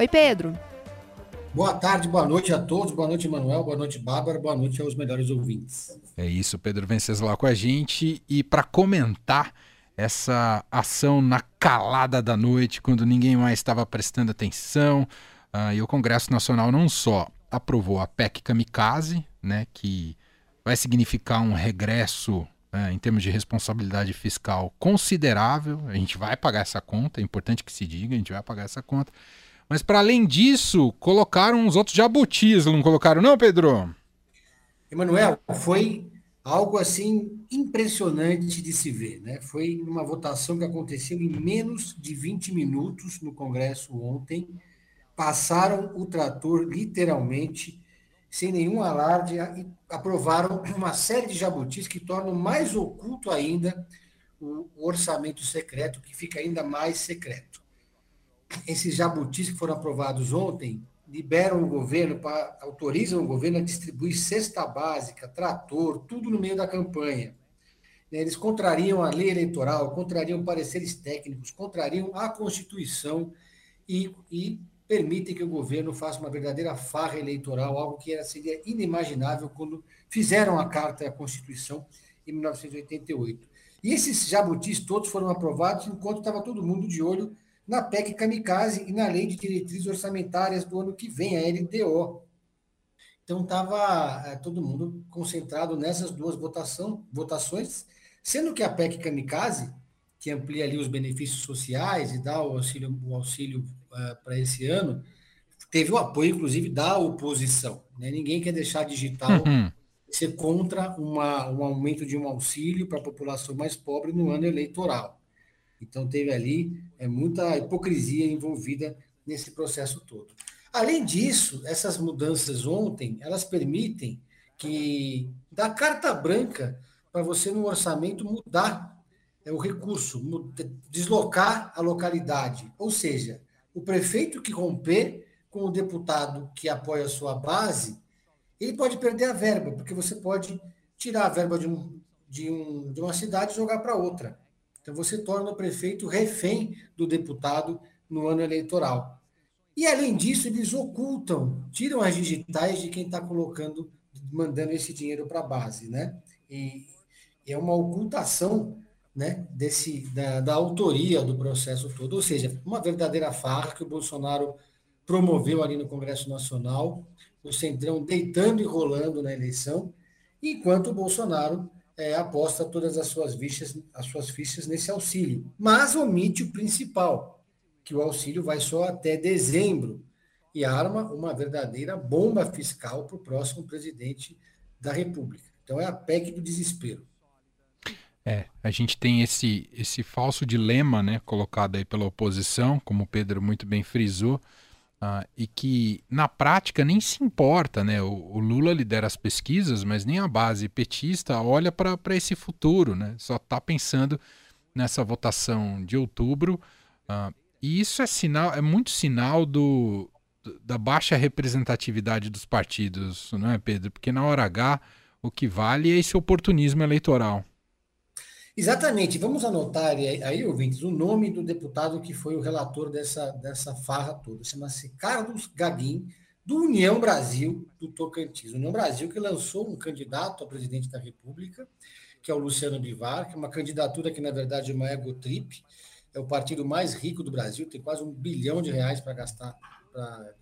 Oi, Pedro. Boa tarde, boa noite a todos, boa noite, Manuel, boa noite, Bárbara, boa noite aos melhores ouvintes. É isso, Pedro Venceslau com a gente. E para comentar essa ação na calada da noite, quando ninguém mais estava prestando atenção, uh, e o Congresso Nacional não só aprovou a PEC Kamikaze, né, que vai significar um regresso uh, em termos de responsabilidade fiscal considerável, a gente vai pagar essa conta, é importante que se diga, a gente vai pagar essa conta, mas para além disso, colocaram uns outros jabutis, não colocaram não, Pedro? Emanuel, foi algo assim impressionante de se ver, né? Foi uma votação que aconteceu em menos de 20 minutos no Congresso ontem. Passaram o trator literalmente sem nenhum alarde e aprovaram uma série de jabutis que tornam mais oculto ainda o orçamento secreto, que fica ainda mais secreto esses jabutis que foram aprovados ontem liberam o governo, autorizam o governo a distribuir cesta básica, trator, tudo no meio da campanha. Né, eles contrariam a lei eleitoral, contrariam pareceres técnicos, contrariam a Constituição e, e permitem que o governo faça uma verdadeira farra eleitoral, algo que seria inimaginável quando fizeram a Carta e a Constituição em 1988. E esses jabutis todos foram aprovados enquanto estava todo mundo de olho na PEC Kamikaze e na Lei de Diretrizes Orçamentárias do ano que vem, a LDO. Então, estava é, todo mundo concentrado nessas duas votação, votações, sendo que a PEC Kamikaze, que amplia ali os benefícios sociais e dá o auxílio, o auxílio uh, para esse ano, teve o apoio, inclusive, da oposição. Né? Ninguém quer deixar digital uhum. ser contra uma, um aumento de um auxílio para a população mais pobre no ano eleitoral. Então, teve ali é, muita hipocrisia envolvida nesse processo todo. Além disso, essas mudanças ontem, elas permitem que, da carta branca, para você no orçamento mudar é, o recurso, deslocar a localidade. Ou seja, o prefeito que romper com o deputado que apoia a sua base, ele pode perder a verba, porque você pode tirar a verba de, um, de, um, de uma cidade e jogar para outra. Então você torna o prefeito refém do deputado no ano eleitoral. E além disso, eles ocultam, tiram as digitais de quem está colocando, mandando esse dinheiro para a base, né? E é uma ocultação né, desse, da, da, autoria do processo todo, ou seja, uma verdadeira farra que o Bolsonaro promoveu ali no Congresso Nacional, o Centrão deitando e rolando na eleição, enquanto o Bolsonaro é, aposta todas as suas fichas, as suas fichas nesse auxílio, mas omite o principal, que o auxílio vai só até dezembro e arma uma verdadeira bomba fiscal para o próximo presidente da República. Então é a PEC do desespero. É, a gente tem esse, esse falso dilema, né, colocado aí pela oposição, como o Pedro muito bem frisou, Uh, e que na prática nem se importa, né? O, o, Lula lidera as pesquisas, mas nem a base petista olha para esse futuro, né? Só está pensando nessa votação de outubro. Uh, e isso é sinal, é muito sinal do, da baixa representatividade dos partidos, não é, Pedro? Porque na hora H o que vale é esse oportunismo eleitoral. Exatamente. Vamos anotar aí, ouvintes, o nome do deputado que foi o relator dessa, dessa farra toda. Chama-se Carlos Gaguin, do União Brasil, do Tocantins. União Brasil que lançou um candidato a presidente da República, que é o Luciano Bivar, que é uma candidatura que, na verdade, é uma egotrip. É o partido mais rico do Brasil, tem quase um bilhão de reais para gastar, para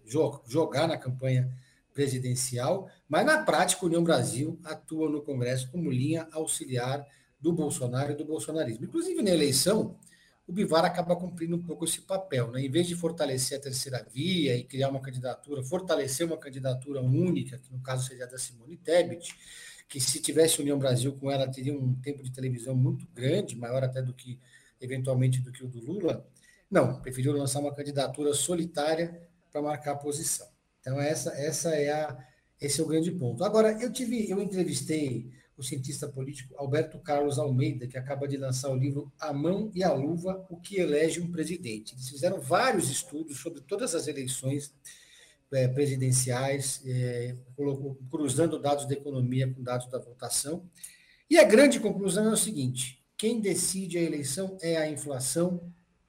jogar na campanha presidencial, mas na prática, a União Brasil atua no Congresso como linha auxiliar do Bolsonaro e do bolsonarismo. Inclusive, na eleição, o Bivar acaba cumprindo um pouco esse papel. Né? Em vez de fortalecer a terceira via e criar uma candidatura, fortalecer uma candidatura única, que no caso seria a da Simone Tebet, que se tivesse União Brasil com ela, teria um tempo de televisão muito grande, maior até do que, eventualmente, do que o do Lula. Não, preferiu lançar uma candidatura solitária para marcar a posição. Então, essa, essa é a, esse é o grande ponto. Agora, eu tive, eu entrevistei o cientista político Alberto Carlos Almeida, que acaba de lançar o livro A Mão e a Luva, o que elege um presidente. Eles fizeram vários estudos sobre todas as eleições é, presidenciais, é, cruzando dados da economia com dados da votação. E a grande conclusão é o seguinte: quem decide a eleição é a inflação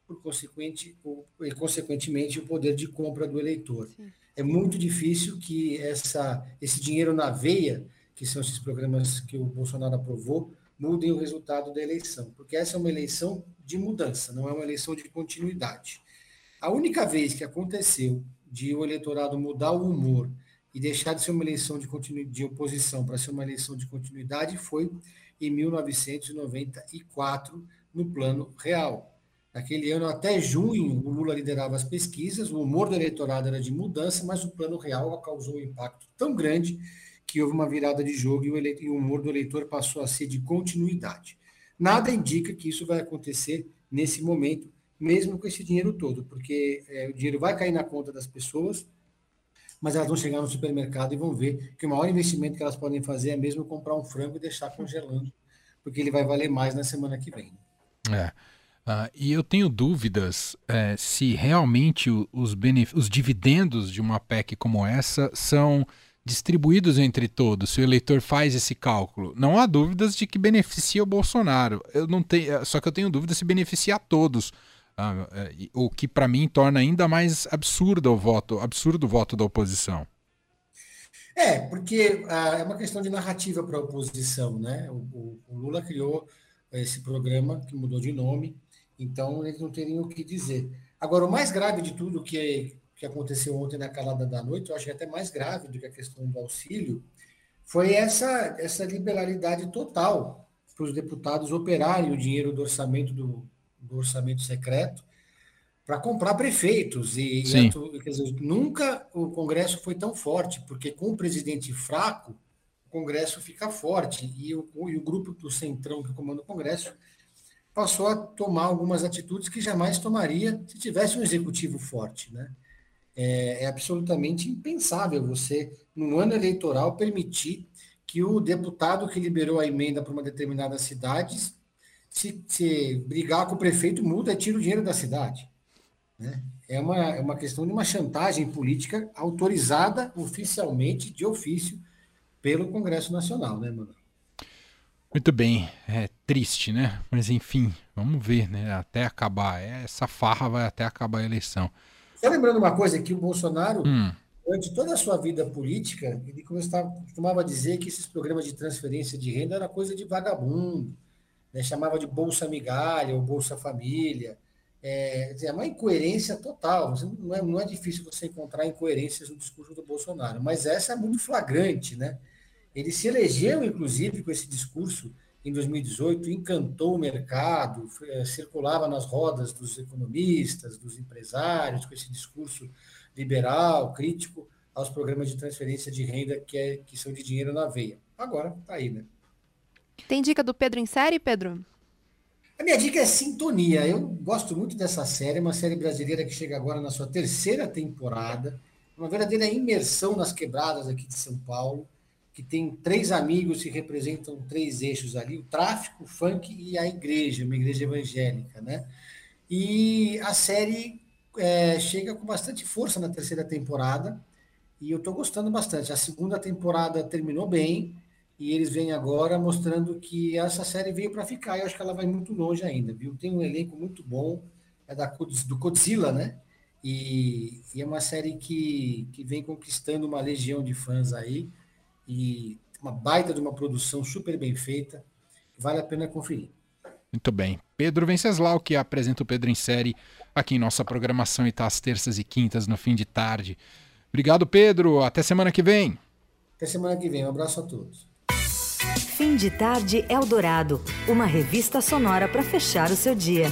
por consequente, e consequentemente o poder de compra do eleitor. Sim. É muito difícil que essa, esse dinheiro na veia, que são esses programas que o Bolsonaro aprovou, mudem o resultado da eleição, porque essa é uma eleição de mudança, não é uma eleição de continuidade. A única vez que aconteceu de o eleitorado mudar o humor e deixar de ser uma eleição de, de oposição para ser uma eleição de continuidade foi em 1994, no plano real. Naquele ano, até junho, o Lula liderava as pesquisas, o humor do eleitorado era de mudança, mas o plano real causou um impacto tão grande que houve uma virada de jogo e o, e o humor do eleitor passou a ser de continuidade. Nada indica que isso vai acontecer nesse momento, mesmo com esse dinheiro todo, porque é, o dinheiro vai cair na conta das pessoas, mas elas vão chegar no supermercado e vão ver que o maior investimento que elas podem fazer é mesmo comprar um frango e deixar congelando, porque ele vai valer mais na semana que vem. É. Uh, e eu tenho dúvidas é, se realmente os, os dividendos de uma PEC como essa são distribuídos entre todos, se o eleitor faz esse cálculo. Não há dúvidas de que beneficia o Bolsonaro. Eu não tenho, é, só que eu tenho dúvida se beneficia a todos. Uh, o que para mim torna ainda mais absurdo o voto, absurdo o voto da oposição. É, porque uh, é uma questão de narrativa para a oposição, né? O, o, o Lula criou esse programa que mudou de nome então, eles não teriam o que dizer. Agora, o mais grave de tudo que, que aconteceu ontem na calada da noite, eu acho que é até mais grave do que a questão do auxílio, foi essa, essa liberalidade total para os deputados operarem o dinheiro do orçamento do, do orçamento secreto para comprar prefeitos. E, e dizer, nunca o Congresso foi tão forte, porque com o presidente fraco, o Congresso fica forte. E o, e o grupo do Centrão que comanda o Congresso passou a tomar algumas atitudes que jamais tomaria se tivesse um executivo forte. Né? É, é absolutamente impensável você, no ano eleitoral, permitir que o deputado que liberou a emenda para uma determinada cidade, se, se brigar com o prefeito, muda e tira o dinheiro da cidade. Né? É, uma, é uma questão de uma chantagem política autorizada oficialmente, de ofício, pelo Congresso Nacional, né, mano? Muito bem, é triste, né? Mas enfim, vamos ver, né? Até acabar. Essa farra vai até acabar a eleição. Só lembrando uma coisa, que o Bolsonaro, hum. durante toda a sua vida política, ele costumava dizer que esses programas de transferência de renda era coisa de vagabundo, né? chamava de Bolsa Migalha ou Bolsa Família. É, é uma incoerência total. Não é, não é difícil você encontrar incoerências no discurso do Bolsonaro, mas essa é muito flagrante, né? Ele se elegeu, inclusive, com esse discurso em 2018, encantou o mercado, eh, circulava nas rodas dos economistas, dos empresários, com esse discurso liberal, crítico aos programas de transferência de renda que, é, que são de dinheiro na veia. Agora, tá aí, né? Tem dica do Pedro em série, Pedro? A minha dica é Sintonia. Eu gosto muito dessa série, uma série brasileira que chega agora na sua terceira temporada, uma verdadeira imersão nas quebradas aqui de São Paulo que tem três amigos que representam três eixos ali, o tráfico, o funk e a igreja, uma igreja evangélica, né? E a série é, chega com bastante força na terceira temporada e eu estou gostando bastante. A segunda temporada terminou bem e eles vêm agora mostrando que essa série veio para ficar. Eu acho que ela vai muito longe ainda, viu? Tem um elenco muito bom, é da, do Godzilla, né? E, e é uma série que, que vem conquistando uma legião de fãs aí e uma baita de uma produção super bem feita, vale a pena conferir. Muito bem. Pedro Venceslau, que apresenta o Pedro em Série aqui em nossa programação e tá às terças e quintas no fim de tarde. Obrigado, Pedro. Até semana que vem. Até semana que vem. Um abraço a todos. Fim de tarde Eldorado, uma revista sonora para fechar o seu dia.